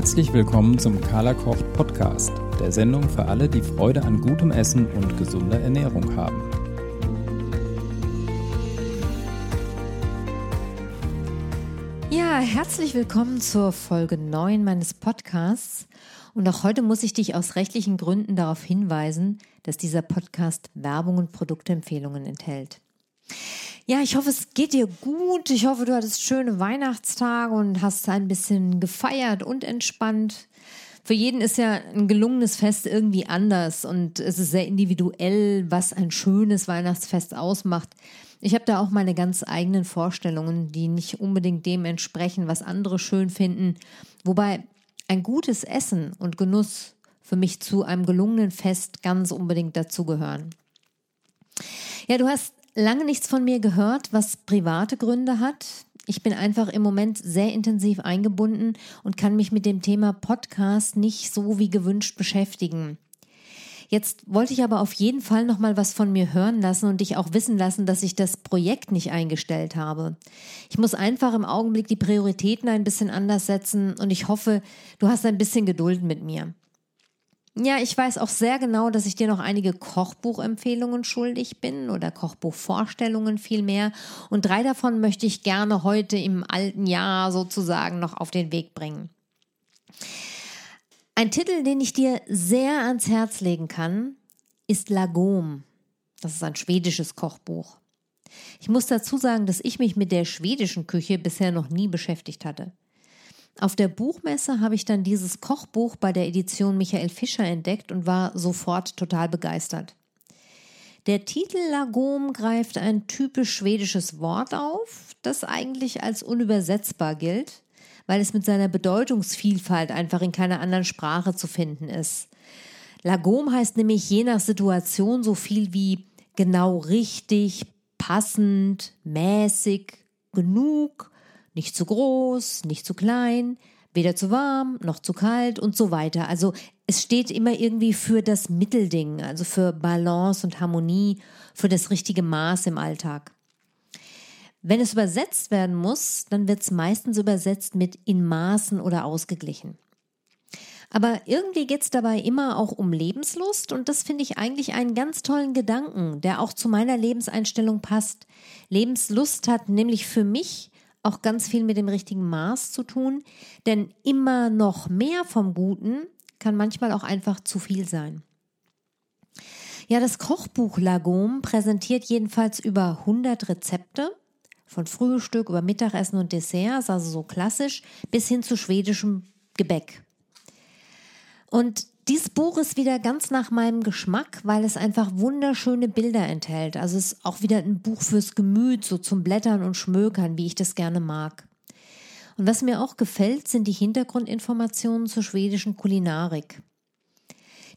Herzlich willkommen zum Carla Kocht Podcast, der Sendung für alle, die Freude an gutem Essen und gesunder Ernährung haben. Ja, herzlich willkommen zur Folge 9 meines Podcasts. Und auch heute muss ich dich aus rechtlichen Gründen darauf hinweisen, dass dieser Podcast Werbung und Produktempfehlungen enthält. Ja, ich hoffe, es geht dir gut. Ich hoffe, du hattest schöne Weihnachtstage und hast ein bisschen gefeiert und entspannt. Für jeden ist ja ein gelungenes Fest irgendwie anders und es ist sehr individuell, was ein schönes Weihnachtsfest ausmacht. Ich habe da auch meine ganz eigenen Vorstellungen, die nicht unbedingt dem entsprechen, was andere schön finden. Wobei ein gutes Essen und Genuss für mich zu einem gelungenen Fest ganz unbedingt dazugehören. Ja, du hast lange nichts von mir gehört, was private Gründe hat. Ich bin einfach im Moment sehr intensiv eingebunden und kann mich mit dem Thema Podcast nicht so wie gewünscht beschäftigen. Jetzt wollte ich aber auf jeden Fall noch mal was von mir hören lassen und dich auch wissen lassen, dass ich das Projekt nicht eingestellt habe. Ich muss einfach im Augenblick die Prioritäten ein bisschen anders setzen und ich hoffe, du hast ein bisschen Geduld mit mir. Ja, ich weiß auch sehr genau, dass ich dir noch einige Kochbuchempfehlungen schuldig bin oder Kochbuchvorstellungen vielmehr. Und drei davon möchte ich gerne heute im alten Jahr sozusagen noch auf den Weg bringen. Ein Titel, den ich dir sehr ans Herz legen kann, ist Lagom. Das ist ein schwedisches Kochbuch. Ich muss dazu sagen, dass ich mich mit der schwedischen Küche bisher noch nie beschäftigt hatte. Auf der Buchmesse habe ich dann dieses Kochbuch bei der Edition Michael Fischer entdeckt und war sofort total begeistert. Der Titel Lagom greift ein typisch schwedisches Wort auf, das eigentlich als unübersetzbar gilt, weil es mit seiner Bedeutungsvielfalt einfach in keiner anderen Sprache zu finden ist. Lagom heißt nämlich je nach Situation so viel wie genau richtig, passend, mäßig, genug, nicht zu groß, nicht zu klein, weder zu warm noch zu kalt und so weiter. Also es steht immer irgendwie für das Mittelding, also für Balance und Harmonie, für das richtige Maß im Alltag. Wenn es übersetzt werden muss, dann wird es meistens übersetzt mit in Maßen oder ausgeglichen. Aber irgendwie geht es dabei immer auch um Lebenslust und das finde ich eigentlich einen ganz tollen Gedanken, der auch zu meiner Lebenseinstellung passt. Lebenslust hat nämlich für mich auch ganz viel mit dem richtigen Maß zu tun, denn immer noch mehr vom Guten kann manchmal auch einfach zu viel sein. Ja, das Kochbuch Lagom präsentiert jedenfalls über 100 Rezepte von Frühstück über Mittagessen und Desserts, also so klassisch, bis hin zu schwedischem Gebäck. Und dieses Buch ist wieder ganz nach meinem Geschmack, weil es einfach wunderschöne Bilder enthält. Also es ist auch wieder ein Buch fürs Gemüt, so zum Blättern und Schmökern, wie ich das gerne mag. Und was mir auch gefällt, sind die Hintergrundinformationen zur schwedischen Kulinarik.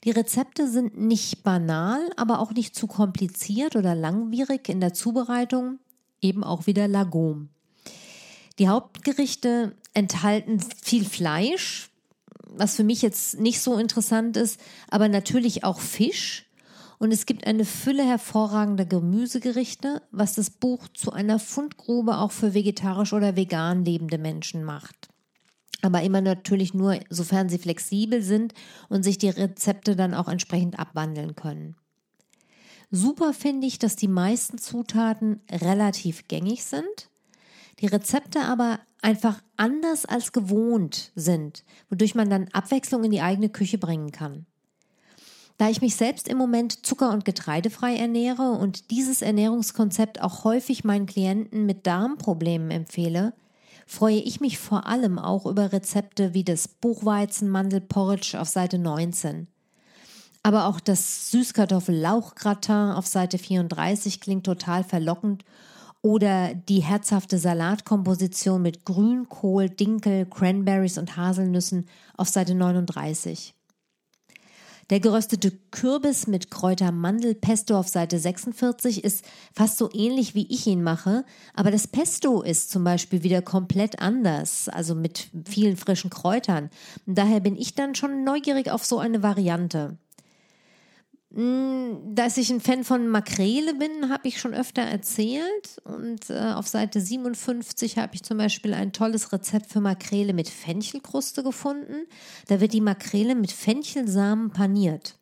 Die Rezepte sind nicht banal, aber auch nicht zu kompliziert oder langwierig in der Zubereitung, eben auch wieder Lagom. Die Hauptgerichte enthalten viel Fleisch, was für mich jetzt nicht so interessant ist, aber natürlich auch Fisch. Und es gibt eine Fülle hervorragender Gemüsegerichte, was das Buch zu einer Fundgrube auch für vegetarisch oder vegan lebende Menschen macht. Aber immer natürlich nur, sofern sie flexibel sind und sich die Rezepte dann auch entsprechend abwandeln können. Super finde ich, dass die meisten Zutaten relativ gängig sind, die Rezepte aber einfach anders als gewohnt sind, wodurch man dann Abwechslung in die eigene Küche bringen kann. Da ich mich selbst im Moment zucker- und getreidefrei ernähre und dieses Ernährungskonzept auch häufig meinen Klienten mit Darmproblemen empfehle, freue ich mich vor allem auch über Rezepte wie das Buchweizenmandelporridge auf Seite 19. Aber auch das Süßkartoffel-Lauchgratin auf Seite 34 klingt total verlockend oder die herzhafte Salatkomposition mit Grünkohl, Dinkel, Cranberries und Haselnüssen auf Seite 39. Der geröstete Kürbis mit Kräuter-Mandelpesto auf Seite 46 ist fast so ähnlich, wie ich ihn mache, aber das Pesto ist zum Beispiel wieder komplett anders, also mit vielen frischen Kräutern. daher bin ich dann schon neugierig auf so eine Variante. Mm, dass ich ein Fan von Makrele bin, habe ich schon öfter erzählt. Und äh, auf Seite 57 habe ich zum Beispiel ein tolles Rezept für Makrele mit Fenchelkruste gefunden. Da wird die Makrele mit Fenchelsamen paniert.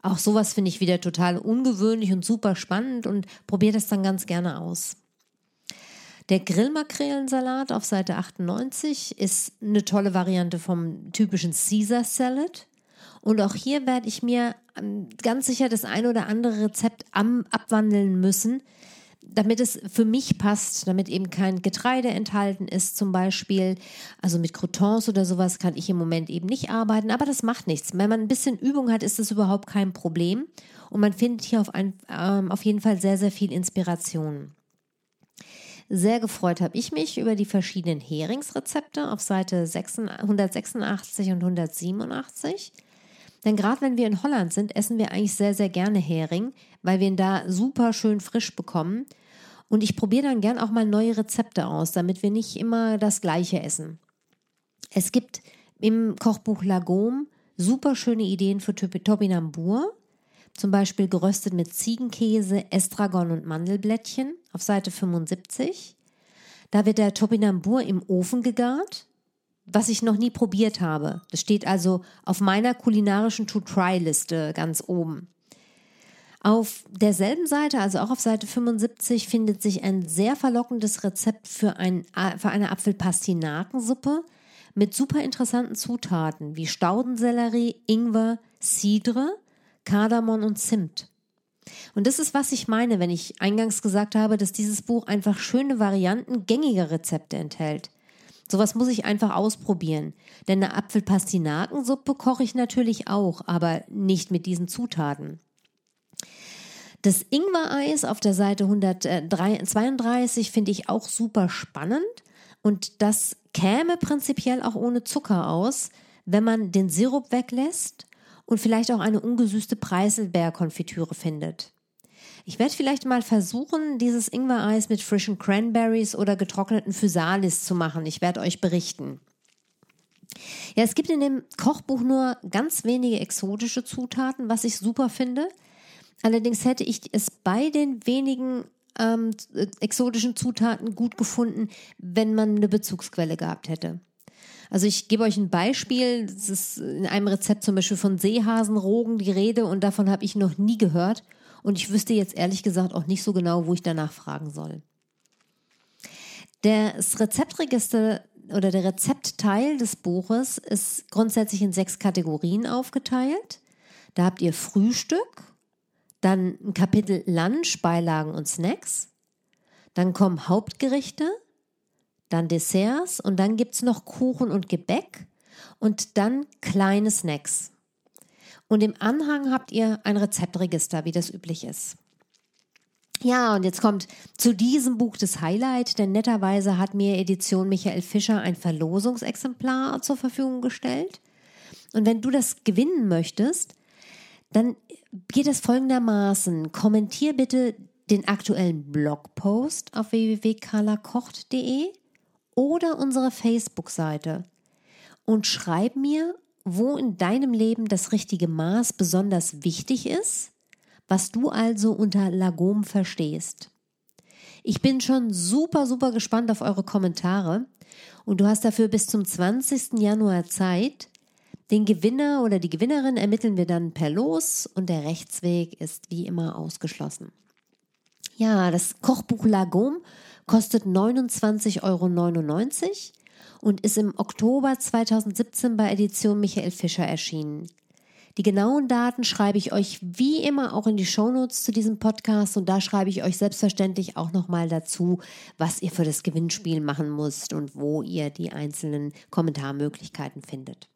Auch sowas finde ich wieder total ungewöhnlich und super spannend und probiere das dann ganz gerne aus. Der Grillmakrelensalat auf Seite 98 ist eine tolle Variante vom typischen Caesar Salad. Und auch hier werde ich mir ähm, ganz sicher das ein oder andere Rezept am, abwandeln müssen, damit es für mich passt, damit eben kein Getreide enthalten ist, zum Beispiel. Also mit Croutons oder sowas kann ich im Moment eben nicht arbeiten, aber das macht nichts. Wenn man ein bisschen Übung hat, ist das überhaupt kein Problem. Und man findet hier auf, ein, ähm, auf jeden Fall sehr, sehr viel Inspiration. Sehr gefreut habe ich mich über die verschiedenen Heringsrezepte auf Seite 186 und 187. Denn gerade wenn wir in Holland sind, essen wir eigentlich sehr, sehr gerne Hering, weil wir ihn da super schön frisch bekommen. Und ich probiere dann gern auch mal neue Rezepte aus, damit wir nicht immer das gleiche essen. Es gibt im Kochbuch Lagom super schöne Ideen für Topinambur. Zum Beispiel geröstet mit Ziegenkäse, Estragon und Mandelblättchen auf Seite 75. Da wird der Topinambur im Ofen gegart was ich noch nie probiert habe. Das steht also auf meiner kulinarischen To-Try-Liste ganz oben. Auf derselben Seite, also auch auf Seite 75, findet sich ein sehr verlockendes Rezept für, ein, für eine Apfelpastinakensuppe mit super interessanten Zutaten wie Staudensellerie, Ingwer, Cidre, Kardamom und Zimt. Und das ist, was ich meine, wenn ich eingangs gesagt habe, dass dieses Buch einfach schöne Varianten gängiger Rezepte enthält. Sowas muss ich einfach ausprobieren. Denn eine Apfelpastinakensuppe koche ich natürlich auch, aber nicht mit diesen Zutaten. Das Ingwer-Eis auf der Seite 132 finde ich auch super spannend und das käme prinzipiell auch ohne Zucker aus, wenn man den Sirup weglässt und vielleicht auch eine ungesüßte Preiselbeerkonfitüre findet. Ich werde vielleicht mal versuchen, dieses Ingwer-Eis mit frischen Cranberries oder getrockneten Physalis zu machen. Ich werde euch berichten. Ja, es gibt in dem Kochbuch nur ganz wenige exotische Zutaten, was ich super finde. Allerdings hätte ich es bei den wenigen ähm, exotischen Zutaten gut gefunden, wenn man eine Bezugsquelle gehabt hätte. Also ich gebe euch ein Beispiel. Es ist in einem Rezept zum Beispiel von Seehasenrogen die Rede und davon habe ich noch nie gehört. Und ich wüsste jetzt ehrlich gesagt auch nicht so genau, wo ich danach fragen soll. Das Rezeptregister oder der Rezeptteil des Buches ist grundsätzlich in sechs Kategorien aufgeteilt. Da habt ihr Frühstück, dann ein Kapitel Lunch, Beilagen und Snacks. Dann kommen Hauptgerichte, dann Desserts und dann gibt es noch Kuchen und Gebäck und dann kleine Snacks. Und im Anhang habt ihr ein Rezeptregister, wie das üblich ist. Ja, und jetzt kommt zu diesem Buch das Highlight, denn netterweise hat mir Edition Michael Fischer ein Verlosungsexemplar zur Verfügung gestellt. Und wenn du das gewinnen möchtest, dann geht es folgendermaßen. Kommentier bitte den aktuellen Blogpost auf www.carlakocht.de oder unsere Facebook-Seite und schreib mir, wo in deinem Leben das richtige Maß besonders wichtig ist, was du also unter Lagom verstehst. Ich bin schon super, super gespannt auf eure Kommentare und du hast dafür bis zum 20. Januar Zeit. Den Gewinner oder die Gewinnerin ermitteln wir dann per Los und der Rechtsweg ist wie immer ausgeschlossen. Ja, das Kochbuch Lagom kostet 29,99 Euro und ist im Oktober 2017 bei Edition Michael Fischer erschienen. Die genauen Daten schreibe ich euch wie immer auch in die Shownotes zu diesem Podcast und da schreibe ich euch selbstverständlich auch nochmal dazu, was ihr für das Gewinnspiel machen müsst und wo ihr die einzelnen Kommentarmöglichkeiten findet.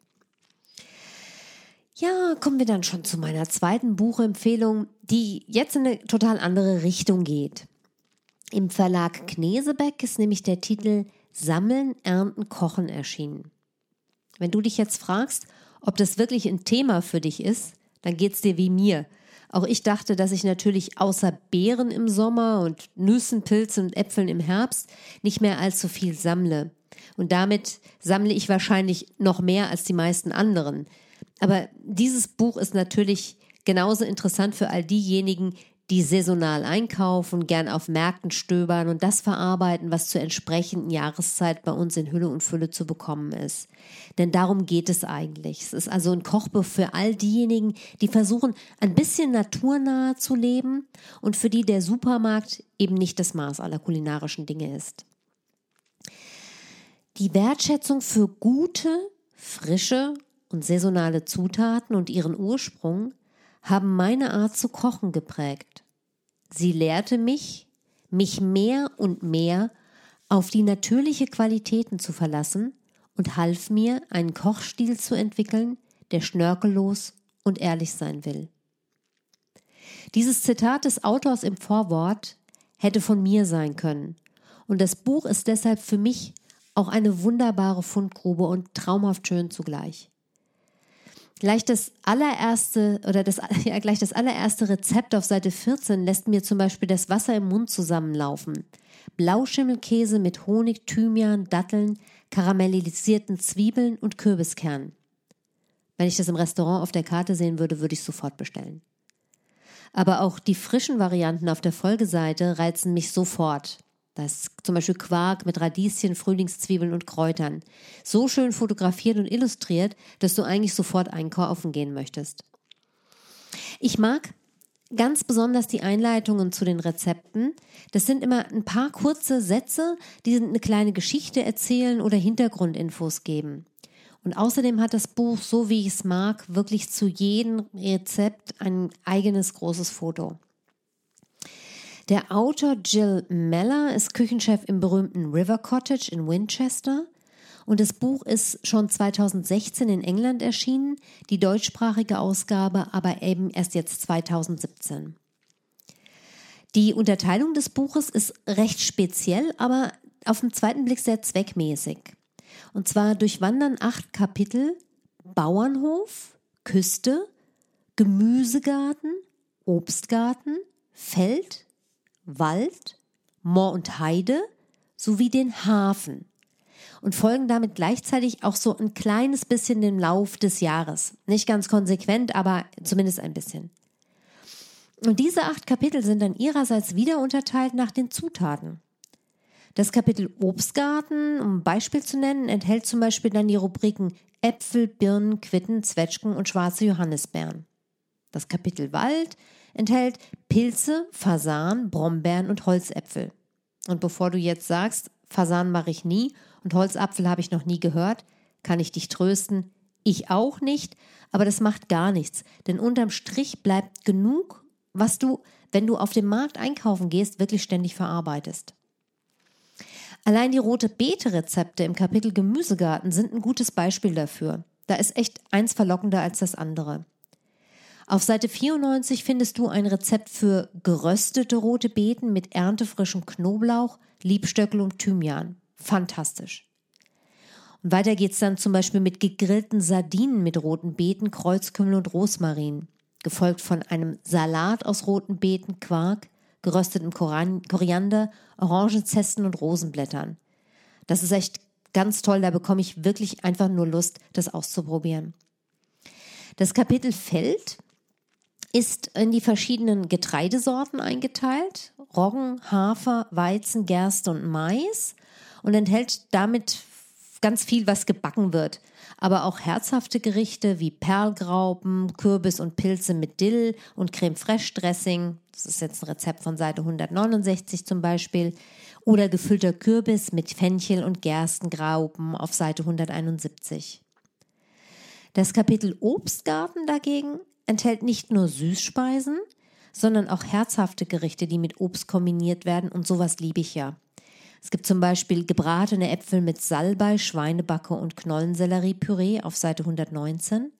Ja, kommen wir dann schon zu meiner zweiten Buchempfehlung, die jetzt in eine total andere Richtung geht. Im Verlag Knesebeck ist nämlich der Titel Sammeln, Ernten, Kochen erschienen. Wenn du dich jetzt fragst, ob das wirklich ein Thema für dich ist, dann geht's dir wie mir. Auch ich dachte, dass ich natürlich außer Beeren im Sommer und Nüssen, Pilzen und Äpfeln im Herbst nicht mehr allzu viel sammle. Und damit sammle ich wahrscheinlich noch mehr als die meisten anderen. Aber dieses Buch ist natürlich Genauso interessant für all diejenigen, die saisonal einkaufen, gern auf Märkten stöbern und das verarbeiten, was zur entsprechenden Jahreszeit bei uns in Hülle und Fülle zu bekommen ist. Denn darum geht es eigentlich. Es ist also ein Kochbuch für all diejenigen, die versuchen, ein bisschen naturnah zu leben und für die der Supermarkt eben nicht das Maß aller kulinarischen Dinge ist. Die Wertschätzung für gute, frische und saisonale Zutaten und ihren Ursprung haben meine Art zu kochen geprägt. Sie lehrte mich, mich mehr und mehr auf die natürliche Qualitäten zu verlassen und half mir, einen Kochstil zu entwickeln, der schnörkellos und ehrlich sein will. Dieses Zitat des Autors im Vorwort hätte von mir sein können, und das Buch ist deshalb für mich auch eine wunderbare Fundgrube und traumhaft schön zugleich. Gleich das allererste oder das, ja, gleich das allererste Rezept auf Seite 14 lässt mir zum Beispiel das Wasser im Mund zusammenlaufen. Blauschimmelkäse mit Honig, Thymian, Datteln, karamellisierten Zwiebeln und Kürbiskernen. Wenn ich das im Restaurant auf der Karte sehen würde, würde ich sofort bestellen. Aber auch die frischen Varianten auf der Folgeseite reizen mich sofort. Das zum Beispiel Quark mit Radieschen, Frühlingszwiebeln und Kräutern. So schön fotografiert und illustriert, dass du eigentlich sofort einkaufen gehen möchtest. Ich mag ganz besonders die Einleitungen zu den Rezepten. Das sind immer ein paar kurze Sätze, die eine kleine Geschichte erzählen oder Hintergrundinfos geben. Und außerdem hat das Buch, so wie ich es mag, wirklich zu jedem Rezept ein eigenes großes Foto. Der Autor Jill Meller ist Küchenchef im berühmten River Cottage in Winchester und das Buch ist schon 2016 in England erschienen, die deutschsprachige Ausgabe aber eben erst jetzt 2017. Die Unterteilung des Buches ist recht speziell, aber auf den zweiten Blick sehr zweckmäßig. Und zwar durchwandern acht Kapitel Bauernhof, Küste, Gemüsegarten, Obstgarten, Feld, Wald, Moor und Heide sowie den Hafen und folgen damit gleichzeitig auch so ein kleines bisschen dem Lauf des Jahres. Nicht ganz konsequent, aber zumindest ein bisschen. Und diese acht Kapitel sind dann ihrerseits wieder unterteilt nach den Zutaten. Das Kapitel Obstgarten, um ein Beispiel zu nennen, enthält zum Beispiel dann die Rubriken Äpfel, Birnen, Quitten, Zwetschgen und schwarze Johannisbeeren. Das Kapitel Wald enthält Pilze, Fasan, Brombeeren und Holzäpfel. Und bevor du jetzt sagst, Fasan mache ich nie und Holzapfel habe ich noch nie gehört, kann ich dich trösten, ich auch nicht, aber das macht gar nichts, denn unterm Strich bleibt genug, was du, wenn du auf dem Markt einkaufen gehst, wirklich ständig verarbeitest. Allein die rote Beete-Rezepte im Kapitel Gemüsegarten sind ein gutes Beispiel dafür. Da ist echt eins verlockender als das andere. Auf Seite 94 findest du ein Rezept für geröstete rote Beeten mit erntefrischem Knoblauch, Liebstöckel und Thymian. Fantastisch. Und weiter geht's dann zum Beispiel mit gegrillten Sardinen mit roten Beeten, Kreuzkümmel und Rosmarin, gefolgt von einem Salat aus roten Beeten, Quark, geröstetem Koriander, Orangenzesten und Rosenblättern. Das ist echt ganz toll, da bekomme ich wirklich einfach nur Lust, das auszuprobieren. Das Kapitel Feld ist in die verschiedenen Getreidesorten eingeteilt. Roggen, Hafer, Weizen, Gerste und Mais und enthält damit ganz viel, was gebacken wird. Aber auch herzhafte Gerichte wie Perlgraupen, Kürbis und Pilze mit Dill und Creme Fraiche Dressing. Das ist jetzt ein Rezept von Seite 169 zum Beispiel. Oder gefüllter Kürbis mit Fenchel und Gerstengraupen auf Seite 171. Das Kapitel Obstgarten dagegen enthält nicht nur Süßspeisen, sondern auch herzhafte Gerichte, die mit Obst kombiniert werden und sowas liebe ich ja. Es gibt zum Beispiel gebratene Äpfel mit Salbei, Schweinebacke und Knollensellerie-Püree auf Seite 119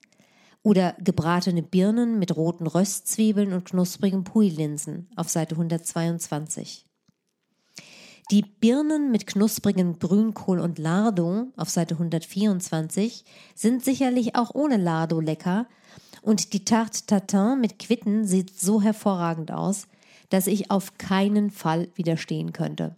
oder gebratene Birnen mit roten Röstzwiebeln und knusprigen Puilinsen auf Seite 122. Die Birnen mit knusprigen Grünkohl und Lardo auf Seite 124 sind sicherlich auch ohne Lardo lecker und die Tarte Tatin mit Quitten sieht so hervorragend aus, dass ich auf keinen Fall widerstehen könnte.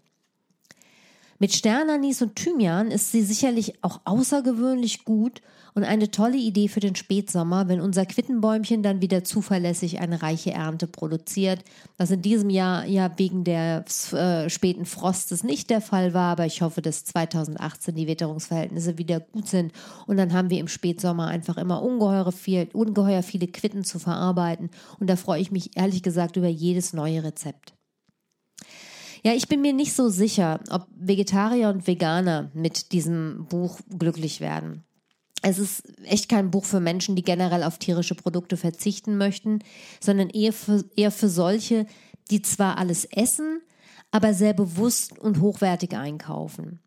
Mit Sternanis und Thymian ist sie sicherlich auch außergewöhnlich gut und eine tolle Idee für den Spätsommer, wenn unser Quittenbäumchen dann wieder zuverlässig eine reiche Ernte produziert, was in diesem Jahr ja wegen des äh, späten Frostes nicht der Fall war, aber ich hoffe, dass 2018 die Witterungsverhältnisse wieder gut sind und dann haben wir im Spätsommer einfach immer ungeheure viel, ungeheuer viele Quitten zu verarbeiten und da freue ich mich ehrlich gesagt über jedes neue Rezept. Ja, ich bin mir nicht so sicher, ob Vegetarier und Veganer mit diesem Buch glücklich werden. Es ist echt kein Buch für Menschen, die generell auf tierische Produkte verzichten möchten, sondern eher für, eher für solche, die zwar alles essen, aber sehr bewusst und hochwertig einkaufen.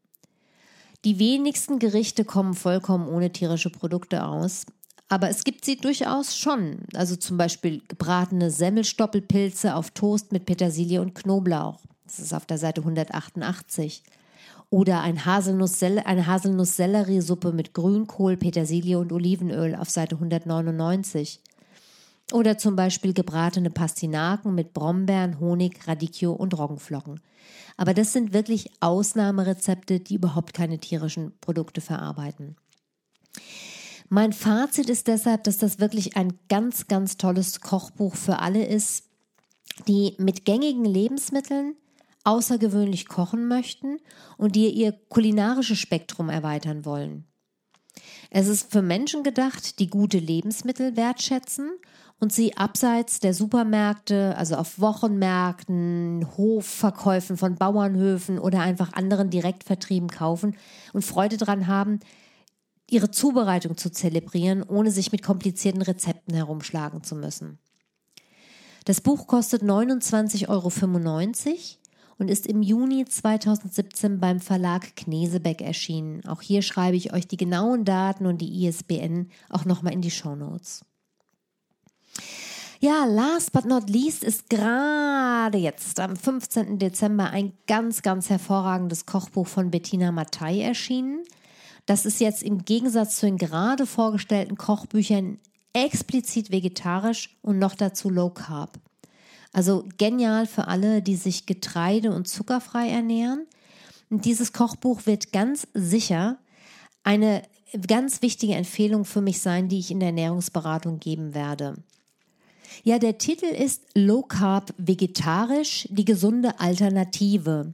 Die wenigsten Gerichte kommen vollkommen ohne tierische Produkte aus, aber es gibt sie durchaus schon. Also zum Beispiel gebratene Semmelstoppelpilze auf Toast mit Petersilie und Knoblauch. Das ist auf der Seite 188. Oder ein Haselnuss eine Haselnuss-Selleriesuppe mit Grünkohl, Petersilie und Olivenöl auf Seite 199. Oder zum Beispiel gebratene Pastinaken mit Brombeeren, Honig, Radicchio und Roggenflocken. Aber das sind wirklich Ausnahmerezepte, die überhaupt keine tierischen Produkte verarbeiten. Mein Fazit ist deshalb, dass das wirklich ein ganz, ganz tolles Kochbuch für alle ist, die mit gängigen Lebensmitteln außergewöhnlich kochen möchten und die ihr kulinarisches Spektrum erweitern wollen. Es ist für Menschen gedacht, die gute Lebensmittel wertschätzen und sie abseits der Supermärkte, also auf Wochenmärkten, Hofverkäufen von Bauernhöfen oder einfach anderen Direktvertrieben kaufen und Freude daran haben, ihre Zubereitung zu zelebrieren, ohne sich mit komplizierten Rezepten herumschlagen zu müssen. Das Buch kostet 29,95 Euro und ist im Juni 2017 beim Verlag Knesebeck erschienen. Auch hier schreibe ich euch die genauen Daten und die ISBN auch nochmal in die Show Notes. Ja, last but not least ist gerade jetzt am 15. Dezember ein ganz, ganz hervorragendes Kochbuch von Bettina Mattei erschienen. Das ist jetzt im Gegensatz zu den gerade vorgestellten Kochbüchern explizit vegetarisch und noch dazu low carb. Also genial für alle, die sich getreide- und zuckerfrei ernähren. Und dieses Kochbuch wird ganz sicher eine ganz wichtige Empfehlung für mich sein, die ich in der Ernährungsberatung geben werde. Ja, der Titel ist Low Carb Vegetarisch, die gesunde Alternative.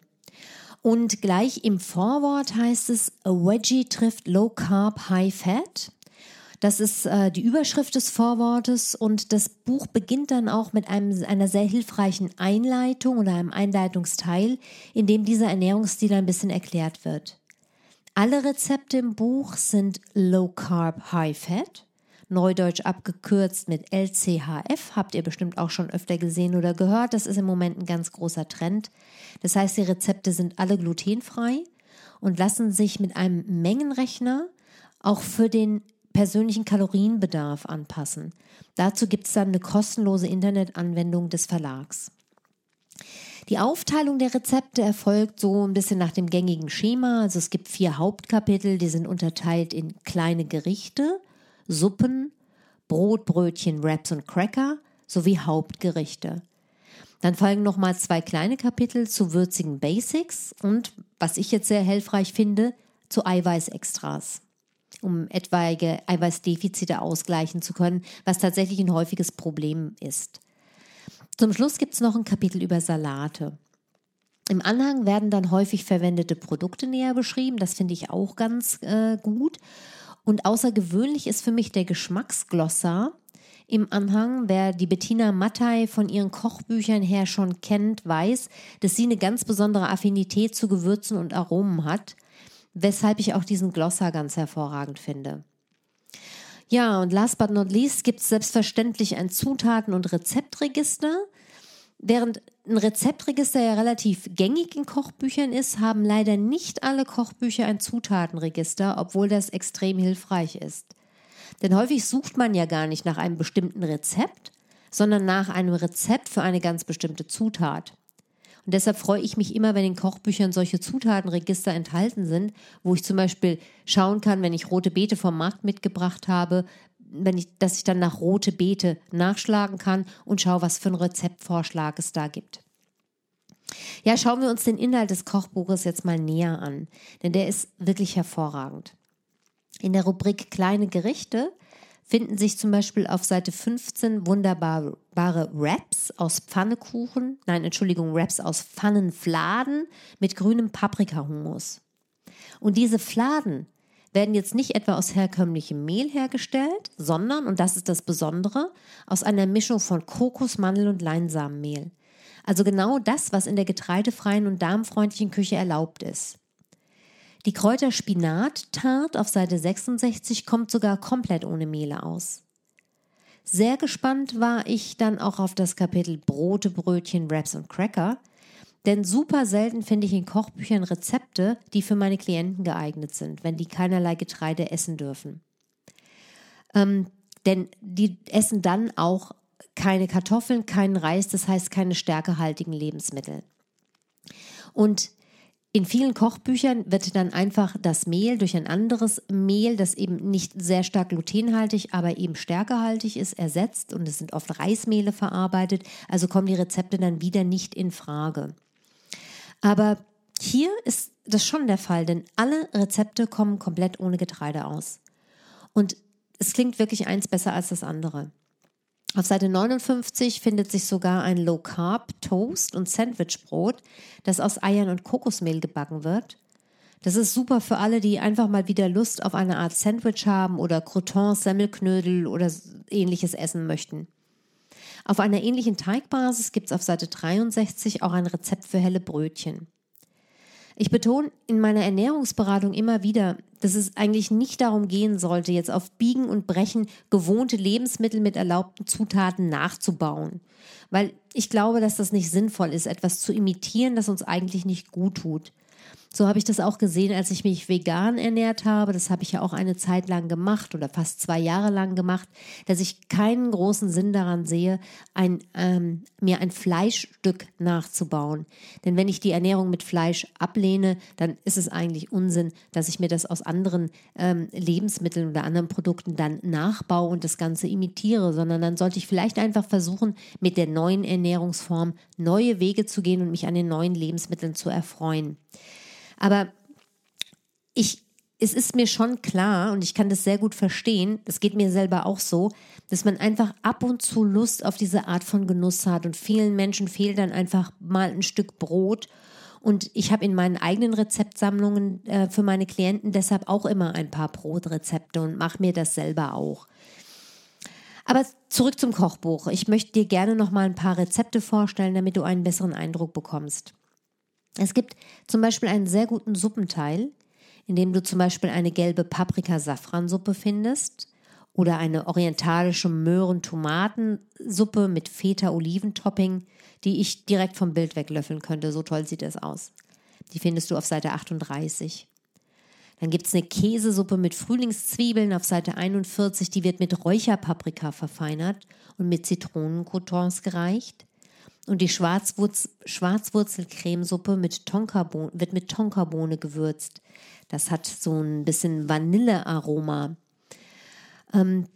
Und gleich im Vorwort heißt es, A Veggie trifft Low Carb High Fat. Das ist äh, die Überschrift des Vorwortes und das Buch beginnt dann auch mit einem, einer sehr hilfreichen Einleitung oder einem Einleitungsteil, in dem dieser Ernährungsstil ein bisschen erklärt wird. Alle Rezepte im Buch sind Low Carb High Fat, neudeutsch abgekürzt mit LCHF, habt ihr bestimmt auch schon öfter gesehen oder gehört. Das ist im Moment ein ganz großer Trend. Das heißt, die Rezepte sind alle glutenfrei und lassen sich mit einem Mengenrechner auch für den persönlichen Kalorienbedarf anpassen. Dazu gibt es dann eine kostenlose Internetanwendung des Verlags. Die Aufteilung der Rezepte erfolgt so ein bisschen nach dem gängigen Schema. Also es gibt vier Hauptkapitel, die sind unterteilt in kleine Gerichte, Suppen, Brot, Brötchen, Wraps und Cracker sowie Hauptgerichte. Dann folgen nochmal zwei kleine Kapitel zu würzigen Basics und, was ich jetzt sehr hilfreich finde, zu Eiweißextras um etwaige Eiweißdefizite ausgleichen zu können, was tatsächlich ein häufiges Problem ist. Zum Schluss gibt es noch ein Kapitel über Salate. Im Anhang werden dann häufig verwendete Produkte näher beschrieben. Das finde ich auch ganz äh, gut. Und außergewöhnlich ist für mich der Geschmacksglossar im Anhang. Wer die Bettina Mattei von ihren Kochbüchern her schon kennt, weiß, dass sie eine ganz besondere Affinität zu Gewürzen und Aromen hat weshalb ich auch diesen Glossar ganz hervorragend finde. Ja, und last but not least gibt es selbstverständlich ein Zutaten- und Rezeptregister. Während ein Rezeptregister ja relativ gängig in Kochbüchern ist, haben leider nicht alle Kochbücher ein Zutatenregister, obwohl das extrem hilfreich ist. Denn häufig sucht man ja gar nicht nach einem bestimmten Rezept, sondern nach einem Rezept für eine ganz bestimmte Zutat. Und deshalb freue ich mich immer, wenn in Kochbüchern solche Zutatenregister enthalten sind, wo ich zum Beispiel schauen kann, wenn ich rote Beete vom Markt mitgebracht habe, wenn ich, dass ich dann nach rote Beete nachschlagen kann und schaue, was für einen Rezeptvorschlag es da gibt. Ja, schauen wir uns den Inhalt des Kochbuches jetzt mal näher an, denn der ist wirklich hervorragend. In der Rubrik Kleine Gerichte finden sich zum Beispiel auf Seite 15 wunderbare Wraps aus Pfannekuchen, nein, Entschuldigung, Wraps aus Pfannenfladen mit grünem Paprikahumus. Und diese Fladen werden jetzt nicht etwa aus herkömmlichem Mehl hergestellt, sondern, und das ist das Besondere, aus einer Mischung von Kokos, Mandel und Leinsamenmehl. Also genau das, was in der getreidefreien und darmfreundlichen Küche erlaubt ist. Die Kräuter Spinat-Tart auf Seite 66 kommt sogar komplett ohne Mehle aus. Sehr gespannt war ich dann auch auf das Kapitel Brote, Brötchen, Wraps und Cracker, denn super selten finde ich in Kochbüchern Rezepte, die für meine Klienten geeignet sind, wenn die keinerlei Getreide essen dürfen. Ähm, denn die essen dann auch keine Kartoffeln, keinen Reis, das heißt keine stärkehaltigen Lebensmittel. Und in vielen Kochbüchern wird dann einfach das Mehl durch ein anderes Mehl, das eben nicht sehr stark glutenhaltig, aber eben stärkehaltig ist, ersetzt und es sind oft Reismehle verarbeitet, also kommen die Rezepte dann wieder nicht in Frage. Aber hier ist das schon der Fall, denn alle Rezepte kommen komplett ohne Getreide aus. Und es klingt wirklich eins besser als das andere. Auf Seite 59 findet sich sogar ein Low Carb Toast und Sandwichbrot, das aus Eiern und Kokosmehl gebacken wird. Das ist super für alle, die einfach mal wieder Lust auf eine Art Sandwich haben oder Croutons, Semmelknödel oder ähnliches essen möchten. Auf einer ähnlichen Teigbasis gibt es auf Seite 63 auch ein Rezept für helle Brötchen. Ich betone in meiner Ernährungsberatung immer wieder, dass es eigentlich nicht darum gehen sollte, jetzt auf Biegen und Brechen gewohnte Lebensmittel mit erlaubten Zutaten nachzubauen. Weil ich glaube, dass das nicht sinnvoll ist, etwas zu imitieren, das uns eigentlich nicht gut tut. So habe ich das auch gesehen, als ich mich vegan ernährt habe. Das habe ich ja auch eine Zeit lang gemacht oder fast zwei Jahre lang gemacht, dass ich keinen großen Sinn daran sehe, ein, ähm, mir ein Fleischstück nachzubauen. Denn wenn ich die Ernährung mit Fleisch ablehne, dann ist es eigentlich Unsinn, dass ich mir das aus anderen ähm, Lebensmitteln oder anderen Produkten dann nachbaue und das Ganze imitiere, sondern dann sollte ich vielleicht einfach versuchen, mit der neuen Ernährungsform neue Wege zu gehen und mich an den neuen Lebensmitteln zu erfreuen. Aber ich, es ist mir schon klar und ich kann das sehr gut verstehen, das geht mir selber auch so, dass man einfach ab und zu Lust auf diese Art von Genuss hat und vielen Menschen fehlt dann einfach mal ein Stück Brot. Und ich habe in meinen eigenen Rezeptsammlungen äh, für meine Klienten deshalb auch immer ein paar Brotrezepte und mache mir das selber auch. Aber zurück zum Kochbuch. Ich möchte dir gerne noch mal ein paar Rezepte vorstellen, damit du einen besseren Eindruck bekommst. Es gibt zum Beispiel einen sehr guten Suppenteil, in dem du zum Beispiel eine gelbe Paprika-Safransuppe findest oder eine orientalische Möhren-Tomatensuppe mit Feta-Oliventopping, die ich direkt vom Bild weglöffeln könnte. So toll sieht es aus. Die findest du auf Seite 38. Dann gibt es eine Käsesuppe mit Frühlingszwiebeln auf Seite 41. Die wird mit Räucherpaprika verfeinert und mit Zitronencroutons gereicht. Und die Schwarzwurz Schwarzwurzelcremesuppe mit wird mit Tonkabohne gewürzt. Das hat so ein bisschen Vanillearoma. Ähm,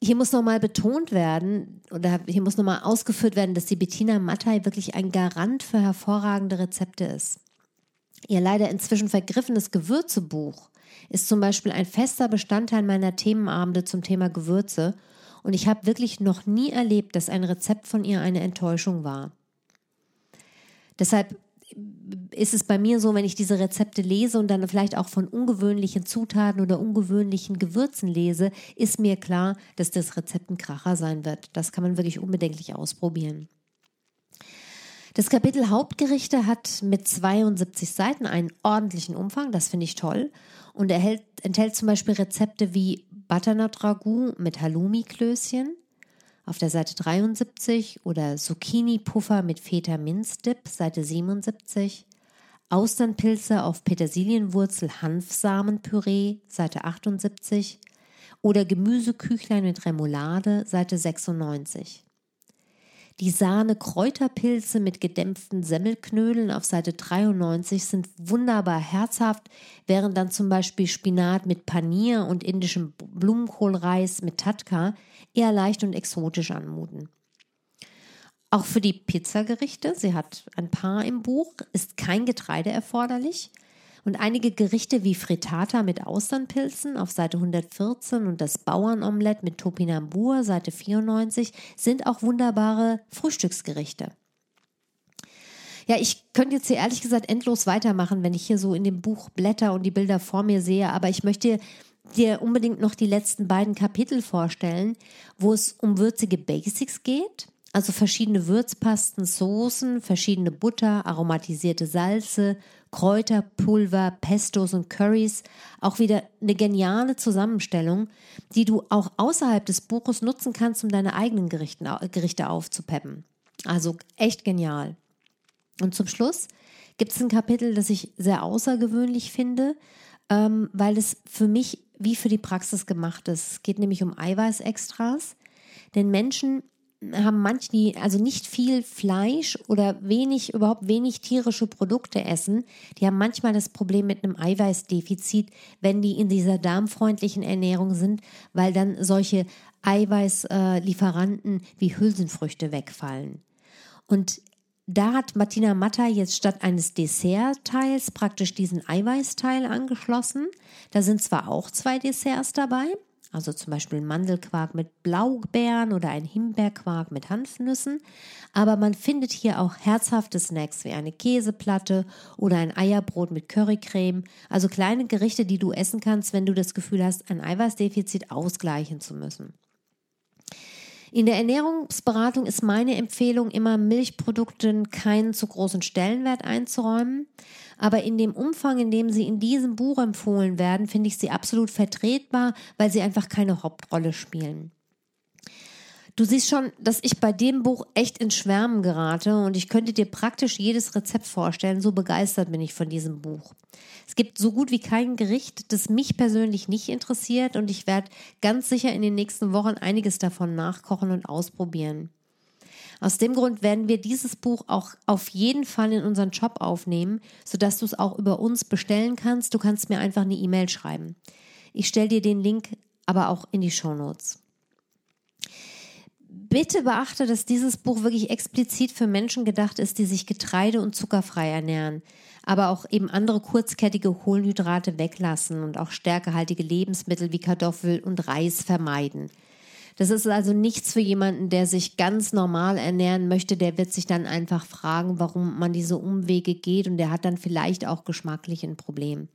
hier muss nochmal betont werden, oder hier muss nochmal ausgeführt werden, dass die Bettina Mattei wirklich ein Garant für hervorragende Rezepte ist. Ihr leider inzwischen vergriffenes Gewürzebuch ist zum Beispiel ein fester Bestandteil meiner Themenabende zum Thema Gewürze und ich habe wirklich noch nie erlebt, dass ein Rezept von ihr eine Enttäuschung war. Deshalb ist es bei mir so, wenn ich diese Rezepte lese und dann vielleicht auch von ungewöhnlichen Zutaten oder ungewöhnlichen Gewürzen lese, ist mir klar, dass das Rezept ein Kracher sein wird. Das kann man wirklich unbedenklich ausprobieren. Das Kapitel Hauptgerichte hat mit 72 Seiten einen ordentlichen Umfang, das finde ich toll, und erhält, enthält zum Beispiel Rezepte wie Butternut Ragout mit Halloumi-Klößchen auf der Seite 73 oder Zucchini-Puffer mit Feta-Minz-Dip, Seite 77, Austernpilze auf Petersilienwurzel-Hanfsamenpüree, Seite 78 oder Gemüseküchlein mit Remoulade, Seite 96. Die Sahne-Kräuterpilze mit gedämpften Semmelknödeln auf Seite 93 sind wunderbar herzhaft, während dann zum Beispiel Spinat mit Panier und indischem Blumenkohlreis mit Tatka eher leicht und exotisch anmuten. auch für die Pizzagerichte. Sie hat ein paar im Buch, ist kein Getreide erforderlich. Und einige Gerichte wie Frittata mit Austernpilzen auf Seite 114 und das Bauernomelett mit Topinambur, Seite 94, sind auch wunderbare Frühstücksgerichte. Ja, ich könnte jetzt hier ehrlich gesagt endlos weitermachen, wenn ich hier so in dem Buch blätter und die Bilder vor mir sehe, aber ich möchte dir unbedingt noch die letzten beiden Kapitel vorstellen, wo es um würzige Basics geht. Also verschiedene Würzpasten, Soßen, verschiedene Butter, aromatisierte Salze, Kräuterpulver, Pestos und Curries. Auch wieder eine geniale Zusammenstellung, die du auch außerhalb des Buches nutzen kannst, um deine eigenen Gerichte aufzupeppen. Also echt genial. Und zum Schluss gibt es ein Kapitel, das ich sehr außergewöhnlich finde, ähm, weil es für mich wie für die Praxis gemacht ist. Es geht nämlich um Eiweißextras. Denn Menschen haben manche, also nicht viel Fleisch oder wenig, überhaupt wenig tierische Produkte essen. Die haben manchmal das Problem mit einem Eiweißdefizit, wenn die in dieser darmfreundlichen Ernährung sind, weil dann solche Eiweißlieferanten wie Hülsenfrüchte wegfallen. Und da hat Martina Matta jetzt statt eines Dessertteils praktisch diesen Eiweißteil angeschlossen. Da sind zwar auch zwei Desserts dabei, also zum Beispiel Mandelquark mit Blaubeeren oder ein Himbeerquark mit Hanfnüssen, aber man findet hier auch herzhafte Snacks wie eine Käseplatte oder ein Eierbrot mit Currycreme, also kleine Gerichte, die du essen kannst, wenn du das Gefühl hast, ein Eiweißdefizit ausgleichen zu müssen. In der Ernährungsberatung ist meine Empfehlung immer, Milchprodukten keinen zu großen Stellenwert einzuräumen. Aber in dem Umfang, in dem sie in diesem Buch empfohlen werden, finde ich sie absolut vertretbar, weil sie einfach keine Hauptrolle spielen. Du siehst schon, dass ich bei dem Buch echt ins Schwärmen gerate und ich könnte dir praktisch jedes Rezept vorstellen, so begeistert bin ich von diesem Buch. Es gibt so gut wie kein Gericht, das mich persönlich nicht interessiert und ich werde ganz sicher in den nächsten Wochen einiges davon nachkochen und ausprobieren. Aus dem Grund werden wir dieses Buch auch auf jeden Fall in unseren Shop aufnehmen, sodass du es auch über uns bestellen kannst. Du kannst mir einfach eine E-Mail schreiben. Ich stelle dir den Link aber auch in die Show Notes bitte beachte, dass dieses Buch wirklich explizit für Menschen gedacht ist, die sich getreide- und zuckerfrei ernähren, aber auch eben andere kurzkettige Kohlenhydrate weglassen und auch stärkehaltige Lebensmittel wie Kartoffel und Reis vermeiden. Das ist also nichts für jemanden, der sich ganz normal ernähren möchte. Der wird sich dann einfach fragen, warum man diese Umwege geht und der hat dann vielleicht auch geschmacklich ein Problem.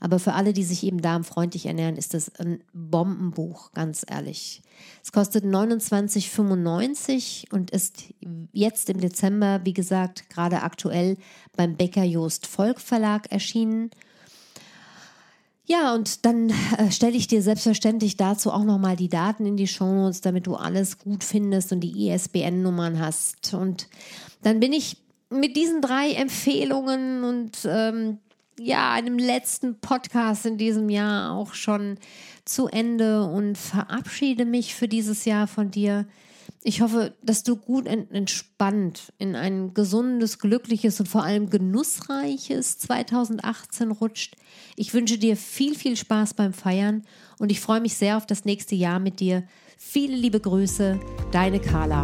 Aber für alle, die sich eben darmfreundlich ernähren, ist das ein Bombenbuch, ganz ehrlich. Es kostet 29,95 und ist jetzt im Dezember, wie gesagt, gerade aktuell beim Bäcker Joost Volk Verlag erschienen. Ja, und dann äh, stelle ich dir selbstverständlich dazu auch nochmal die Daten in die Shownotes, damit du alles gut findest und die ISBN-Nummern hast. Und dann bin ich mit diesen drei Empfehlungen und ähm, ja, einem letzten Podcast in diesem Jahr auch schon zu Ende und verabschiede mich für dieses Jahr von dir. Ich hoffe, dass du gut entspannt in ein gesundes, glückliches und vor allem genussreiches 2018 rutscht. Ich wünsche dir viel, viel Spaß beim Feiern und ich freue mich sehr auf das nächste Jahr mit dir. Viele liebe Grüße, deine Carla.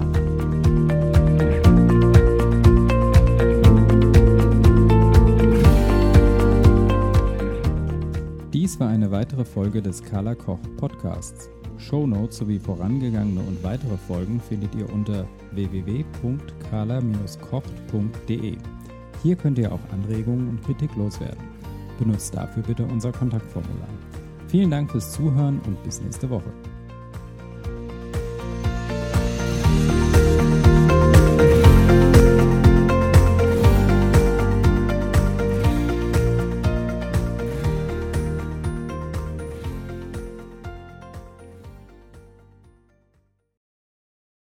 Dies war eine weitere Folge des Carla Koch Podcasts. Shownotes sowie vorangegangene und weitere Folgen findet ihr unter www.carla-kocht.de. Hier könnt ihr auch Anregungen und Kritik loswerden. Benutzt dafür bitte unser Kontaktformular. Vielen Dank fürs Zuhören und bis nächste Woche.